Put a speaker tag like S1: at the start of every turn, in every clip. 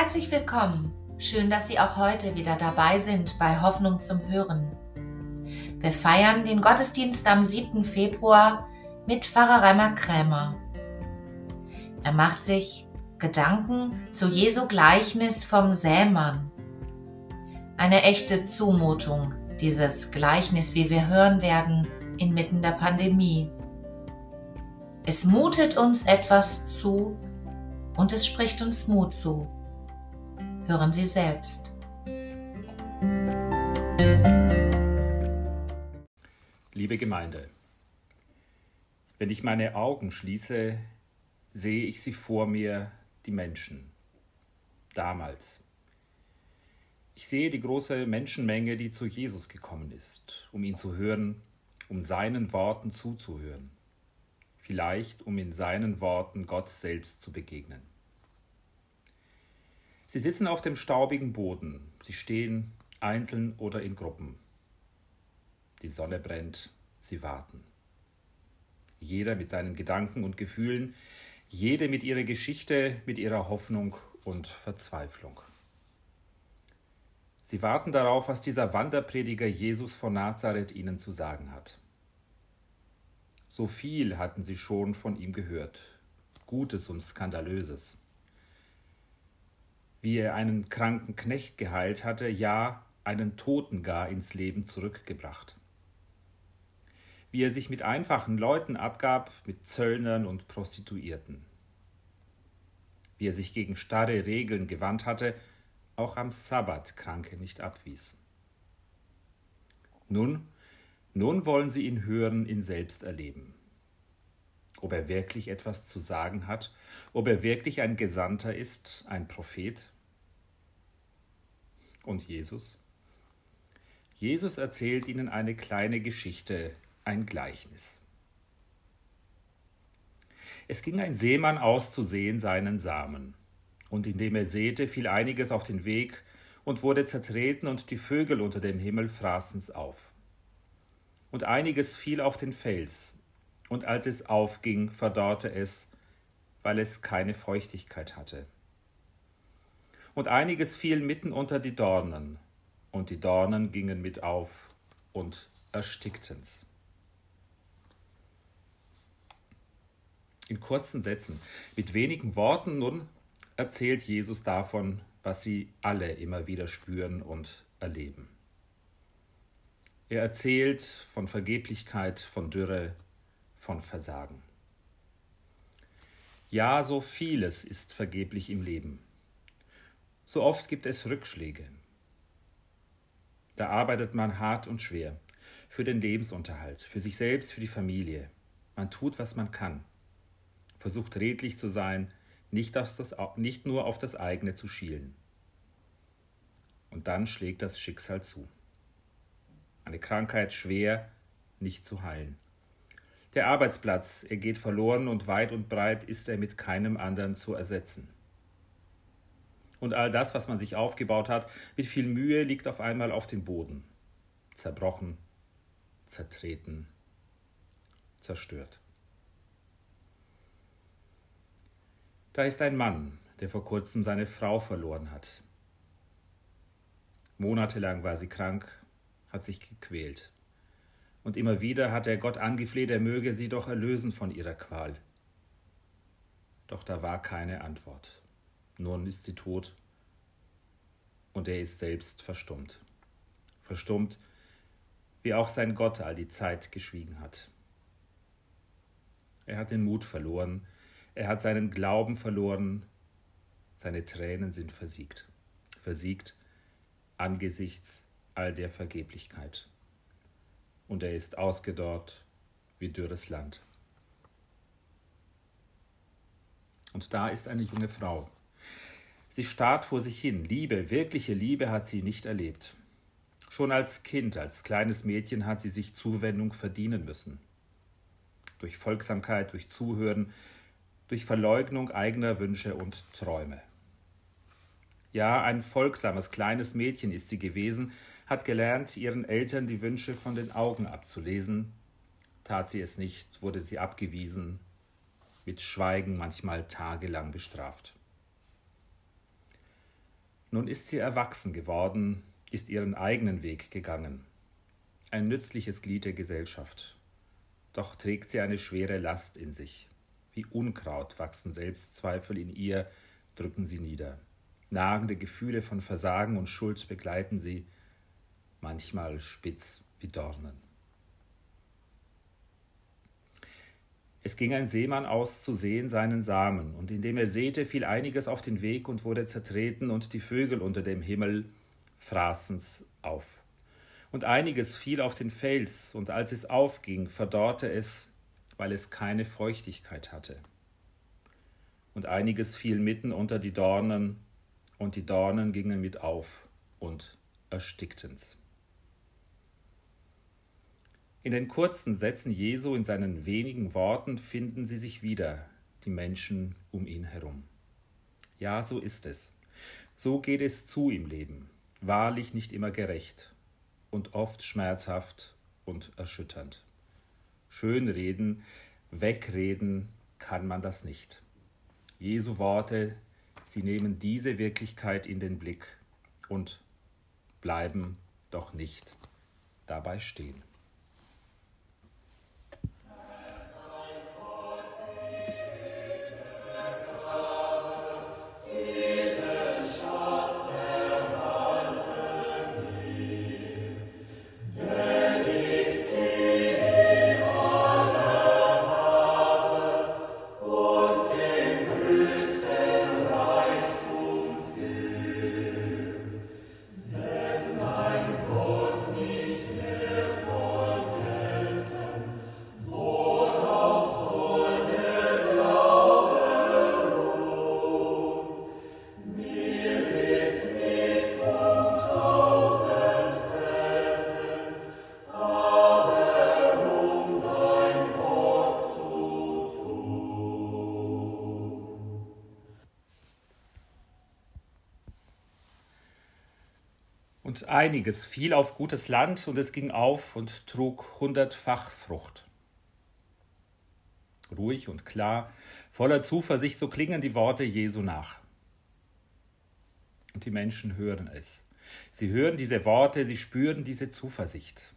S1: Herzlich willkommen. Schön, dass Sie auch heute wieder dabei sind bei Hoffnung zum Hören. Wir feiern den Gottesdienst am 7. Februar mit Pfarrer Reimer Krämer. Er macht sich Gedanken zu Jesu Gleichnis vom Sämann. Eine echte Zumutung, dieses Gleichnis, wie wir hören werden, inmitten der Pandemie. Es mutet uns etwas zu und es spricht uns Mut zu. Hören Sie selbst.
S2: Liebe Gemeinde, wenn ich meine Augen schließe, sehe ich sie vor mir, die Menschen. Damals. Ich sehe die große Menschenmenge, die zu Jesus gekommen ist, um ihn zu hören, um seinen Worten zuzuhören, vielleicht um in seinen Worten Gott selbst zu begegnen. Sie sitzen auf dem staubigen Boden. Sie stehen einzeln oder in Gruppen. Die Sonne brennt. Sie warten. Jeder mit seinen Gedanken und Gefühlen, jede mit ihrer Geschichte, mit ihrer Hoffnung und Verzweiflung. Sie warten darauf, was dieser Wanderprediger Jesus von Nazareth ihnen zu sagen hat. So viel hatten sie schon von ihm gehört, Gutes und Skandalöses wie er einen kranken Knecht geheilt hatte, ja einen Toten gar ins Leben zurückgebracht. Wie er sich mit einfachen Leuten abgab, mit Zöllnern und Prostituierten. Wie er sich gegen starre Regeln gewandt hatte, auch am Sabbat Kranke nicht abwies. Nun, nun wollen sie ihn hören, ihn selbst erleben. Ob er wirklich etwas zu sagen hat, ob er wirklich ein Gesandter ist, ein Prophet? Und Jesus? Jesus erzählt ihnen eine kleine Geschichte, ein Gleichnis. Es ging ein Seemann aus zu sehen seinen Samen, und indem er säte, fiel einiges auf den Weg und wurde zertreten, und die Vögel unter dem Himmel fraßen's auf. Und einiges fiel auf den Fels, und als es aufging, verdorrte es, weil es keine Feuchtigkeit hatte. Und einiges fiel mitten unter die Dornen, und die Dornen gingen mit auf und erstickten's. In kurzen Sätzen, mit wenigen Worten nun erzählt Jesus davon, was sie alle immer wieder spüren und erleben. Er erzählt von Vergeblichkeit, von Dürre, von Versagen. Ja, so vieles ist vergeblich im Leben. So oft gibt es Rückschläge. Da arbeitet man hart und schwer für den Lebensunterhalt, für sich selbst, für die Familie. Man tut, was man kann, versucht redlich zu sein, nicht, das, nicht nur auf das eigene zu schielen. Und dann schlägt das Schicksal zu. Eine Krankheit schwer, nicht zu heilen. Der Arbeitsplatz, er geht verloren und weit und breit ist er mit keinem anderen zu ersetzen. Und all das, was man sich aufgebaut hat, mit viel Mühe liegt auf einmal auf dem Boden. Zerbrochen, zertreten, zerstört. Da ist ein Mann, der vor kurzem seine Frau verloren hat. Monatelang war sie krank, hat sich gequält und immer wieder hat er Gott angefleht, er möge sie doch erlösen von ihrer Qual. Doch da war keine Antwort. Nun ist sie tot und er ist selbst verstummt. Verstummt, wie auch sein Gott all die Zeit geschwiegen hat. Er hat den Mut verloren, er hat seinen Glauben verloren, seine Tränen sind versiegt, versiegt angesichts all der Vergeblichkeit und er ist ausgedorrt wie dürres Land. Und da ist eine junge Frau. Sie starrt vor sich hin. Liebe, wirkliche Liebe hat sie nicht erlebt. Schon als Kind, als kleines Mädchen hat sie sich Zuwendung verdienen müssen. Durch Folgsamkeit, durch Zuhören, durch Verleugnung eigener Wünsche und Träume. Ja, ein folgsames kleines Mädchen ist sie gewesen, hat gelernt, ihren Eltern die Wünsche von den Augen abzulesen. Tat sie es nicht, wurde sie abgewiesen, mit Schweigen manchmal tagelang bestraft. Nun ist sie erwachsen geworden, ist ihren eigenen Weg gegangen. Ein nützliches Glied der Gesellschaft. Doch trägt sie eine schwere Last in sich. Wie Unkraut wachsen Selbstzweifel in ihr, drücken sie nieder. Nagende Gefühle von Versagen und Schuld begleiten sie, manchmal spitz wie Dornen. Es ging ein Seemann aus zu sehen seinen Samen, und indem er säte, fiel einiges auf den Weg und wurde zertreten, und die Vögel unter dem Himmel fraßen's auf. Und einiges fiel auf den Fels, und als es aufging, verdorrte es, weil es keine Feuchtigkeit hatte. Und einiges fiel mitten unter die Dornen, und die Dornen gingen mit auf und erstickten's. In den kurzen Sätzen Jesu, in seinen wenigen Worten finden sie sich wieder, die Menschen um ihn herum. Ja, so ist es. So geht es zu im Leben, wahrlich nicht immer gerecht und oft schmerzhaft und erschütternd. Schönreden, wegreden kann man das nicht. Jesu Worte, sie nehmen diese Wirklichkeit in den Blick und bleiben doch nicht dabei stehen. Einiges fiel auf gutes Land und es ging auf und trug hundertfach Frucht. Ruhig und klar, voller Zuversicht, so klingen die Worte Jesu nach. Und die Menschen hören es. Sie hören diese Worte, sie spüren diese Zuversicht.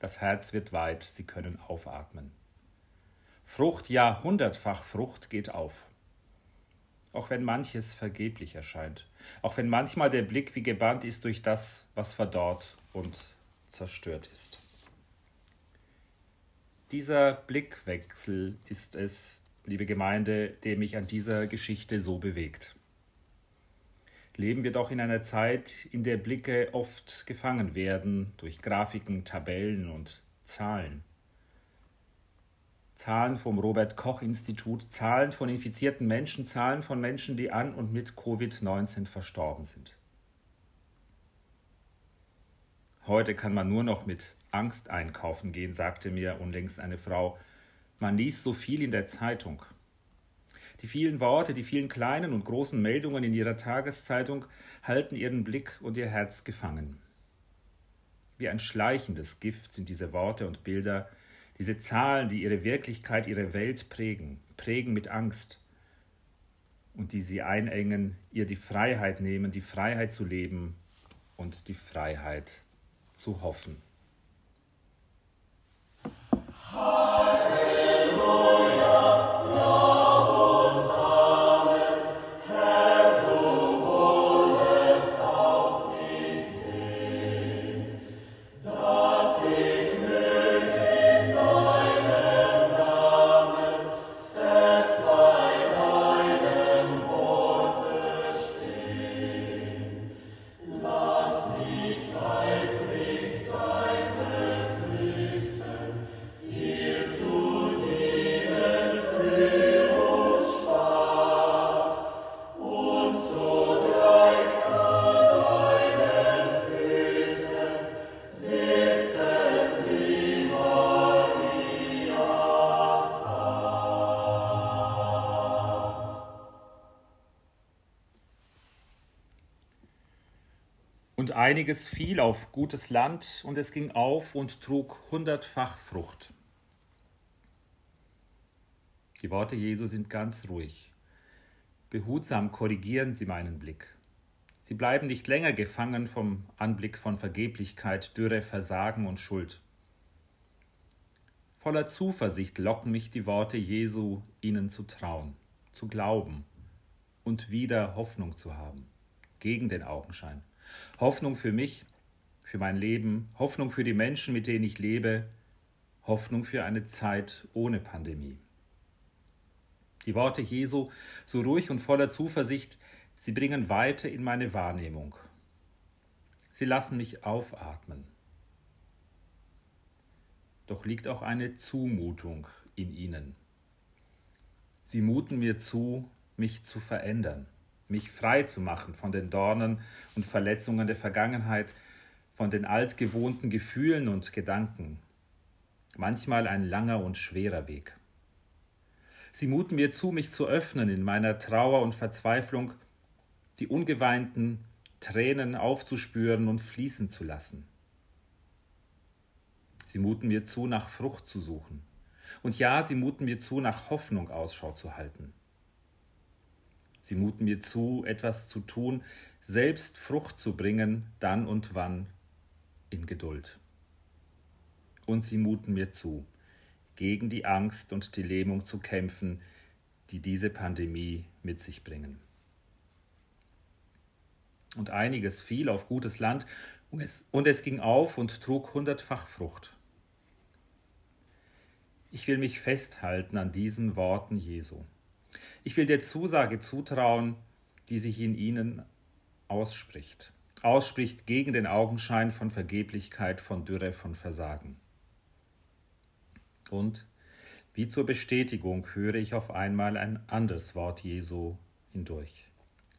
S2: Das Herz wird weit, sie können aufatmen. Frucht, ja hundertfach Frucht geht auf auch wenn manches vergeblich erscheint, auch wenn manchmal der Blick wie gebannt ist durch das, was verdorrt und zerstört ist. Dieser Blickwechsel ist es, liebe Gemeinde, der mich an dieser Geschichte so bewegt. Leben wir doch in einer Zeit, in der Blicke oft gefangen werden durch Grafiken, Tabellen und Zahlen. Zahlen vom Robert Koch Institut, Zahlen von infizierten Menschen, Zahlen von Menschen, die an und mit Covid-19 verstorben sind. Heute kann man nur noch mit Angst einkaufen gehen, sagte mir unlängst eine Frau. Man liest so viel in der Zeitung. Die vielen Worte, die vielen kleinen und großen Meldungen in ihrer Tageszeitung halten ihren Blick und ihr Herz gefangen. Wie ein schleichendes Gift sind diese Worte und Bilder, diese Zahlen, die ihre Wirklichkeit, ihre Welt prägen, prägen mit Angst und die sie einengen, ihr die Freiheit nehmen, die Freiheit zu leben und die Freiheit zu hoffen. Einiges fiel auf gutes Land, und es ging auf und trug hundertfach Frucht. Die Worte Jesu sind ganz ruhig. Behutsam korrigieren sie meinen Blick. Sie bleiben nicht länger gefangen vom Anblick von Vergeblichkeit, Dürre, Versagen und Schuld. Voller Zuversicht locken mich die Worte Jesu, ihnen zu trauen, zu glauben und wieder Hoffnung zu haben, gegen den Augenschein. Hoffnung für mich, für mein Leben, Hoffnung für die Menschen, mit denen ich lebe, Hoffnung für eine Zeit ohne Pandemie. Die Worte Jesu, so ruhig und voller Zuversicht, sie bringen Weite in meine Wahrnehmung. Sie lassen mich aufatmen. Doch liegt auch eine Zumutung in ihnen. Sie muten mir zu, mich zu verändern, mich frei zu machen von den Dornen und Verletzungen der Vergangenheit, von den altgewohnten Gefühlen und Gedanken. Manchmal ein langer und schwerer Weg. Sie muten mir zu, mich zu öffnen in meiner Trauer und Verzweiflung, die ungeweinten Tränen aufzuspüren und fließen zu lassen. Sie muten mir zu, nach Frucht zu suchen. Und ja, sie muten mir zu, nach Hoffnung Ausschau zu halten. Sie muten mir zu, etwas zu tun, selbst Frucht zu bringen, dann und wann in Geduld. Und sie muten mir zu, gegen die Angst und die Lähmung zu kämpfen, die diese Pandemie mit sich bringen. Und einiges fiel auf gutes Land, und es, und es ging auf und trug hundertfach Frucht. Ich will mich festhalten an diesen Worten Jesu. Ich will der Zusage zutrauen, die sich in ihnen ausspricht. Ausspricht gegen den Augenschein von Vergeblichkeit, von Dürre, von Versagen. Und wie zur Bestätigung höre ich auf einmal ein anderes Wort Jesu hindurch.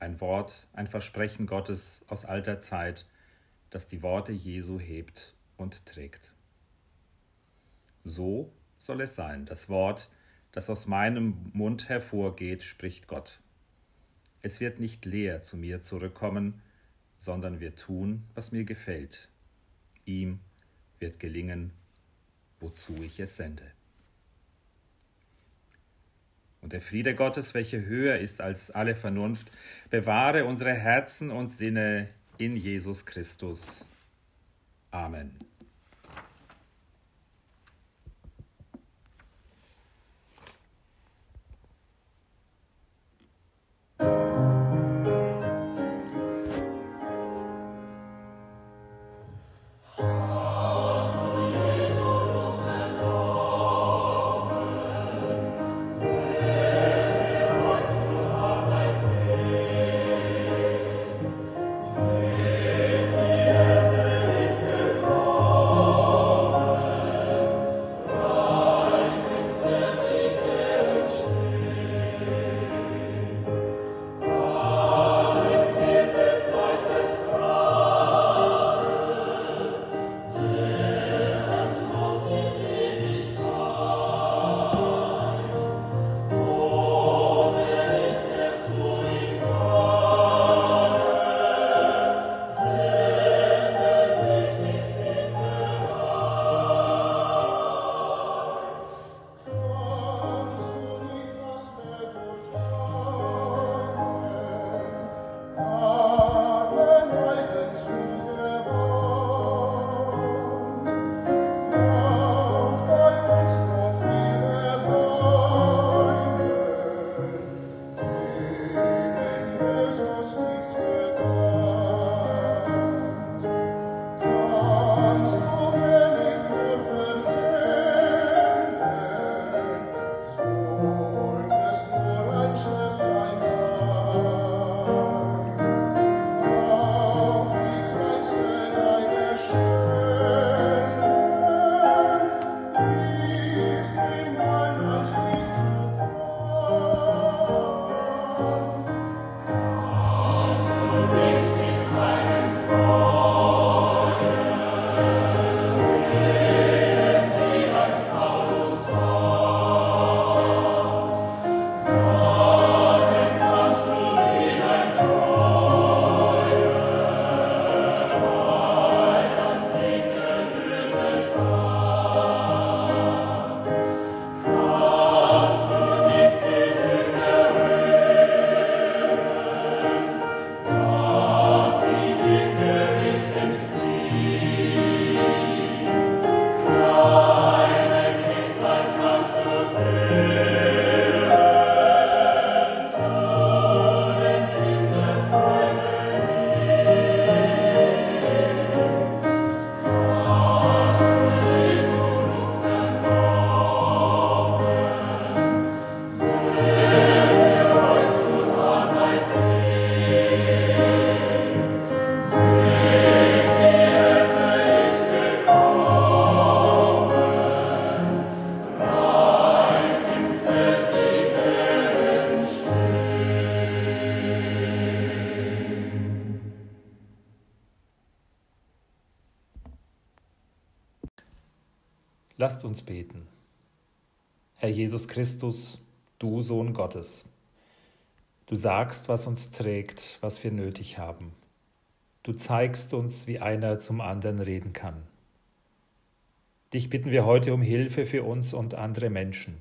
S2: Ein Wort, ein Versprechen Gottes aus alter Zeit, das die Worte Jesu hebt und trägt. So soll es sein, das Wort, das aus meinem Mund hervorgeht, spricht Gott. Es wird nicht leer zu mir zurückkommen, sondern wird tun, was mir gefällt. Ihm wird gelingen, wozu ich es sende. Und der Friede Gottes, welcher höher ist als alle Vernunft, bewahre unsere Herzen und Sinne in Jesus Christus. Amen. Lasst uns beten. Herr Jesus Christus, du Sohn Gottes, du sagst, was uns trägt, was wir nötig haben. Du zeigst uns, wie einer zum anderen reden kann. Dich bitten wir heute um Hilfe für uns und andere Menschen.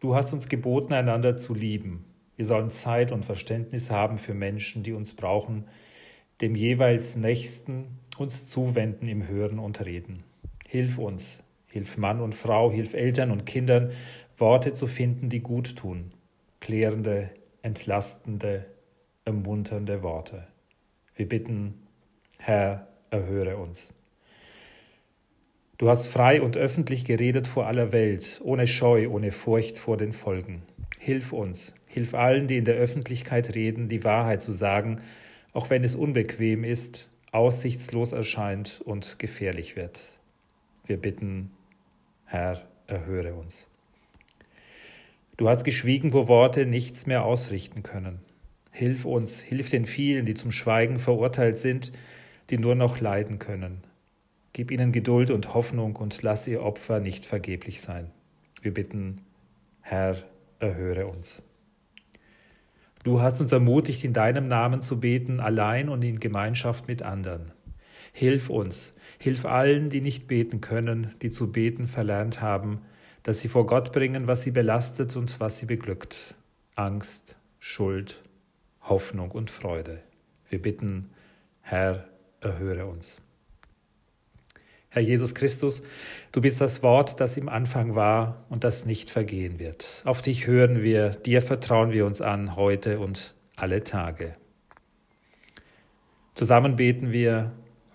S2: Du hast uns geboten, einander zu lieben. Wir sollen Zeit und Verständnis haben für Menschen, die uns brauchen, dem jeweils Nächsten uns zuwenden im Hören und Reden. Hilf uns, hilf Mann und Frau, hilf Eltern und Kindern, Worte zu finden, die gut tun, klärende, entlastende, ermunternde Worte. Wir bitten, Herr, erhöre uns. Du hast frei und öffentlich geredet vor aller Welt, ohne Scheu, ohne Furcht vor den Folgen. Hilf uns, hilf allen, die in der Öffentlichkeit reden, die Wahrheit zu sagen, auch wenn es unbequem ist, aussichtslos erscheint und gefährlich wird. Wir bitten, Herr, erhöre uns. Du hast geschwiegen, wo Worte nichts mehr ausrichten können. Hilf uns, hilf den vielen, die zum Schweigen verurteilt sind, die nur noch leiden können. Gib ihnen Geduld und Hoffnung und lass ihr Opfer nicht vergeblich sein. Wir bitten, Herr, erhöre uns. Du hast uns ermutigt, in deinem Namen zu beten, allein und in Gemeinschaft mit anderen. Hilf uns, hilf allen, die nicht beten können, die zu beten verlernt haben, dass sie vor Gott bringen, was sie belastet und was sie beglückt. Angst, Schuld, Hoffnung und Freude. Wir bitten, Herr, erhöre uns. Herr Jesus Christus, du bist das Wort, das im Anfang war und das nicht vergehen wird. Auf dich hören wir, dir vertrauen wir uns an heute und alle Tage. Zusammen beten wir,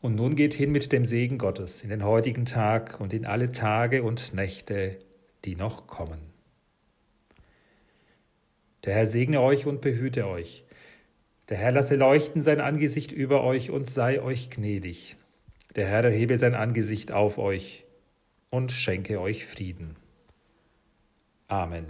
S2: Und nun geht hin mit dem Segen Gottes in den heutigen Tag und in alle Tage und Nächte, die noch kommen. Der Herr segne euch und behüte euch. Der Herr lasse leuchten sein Angesicht über euch und sei euch gnädig. Der Herr erhebe sein Angesicht auf euch und schenke euch Frieden. Amen.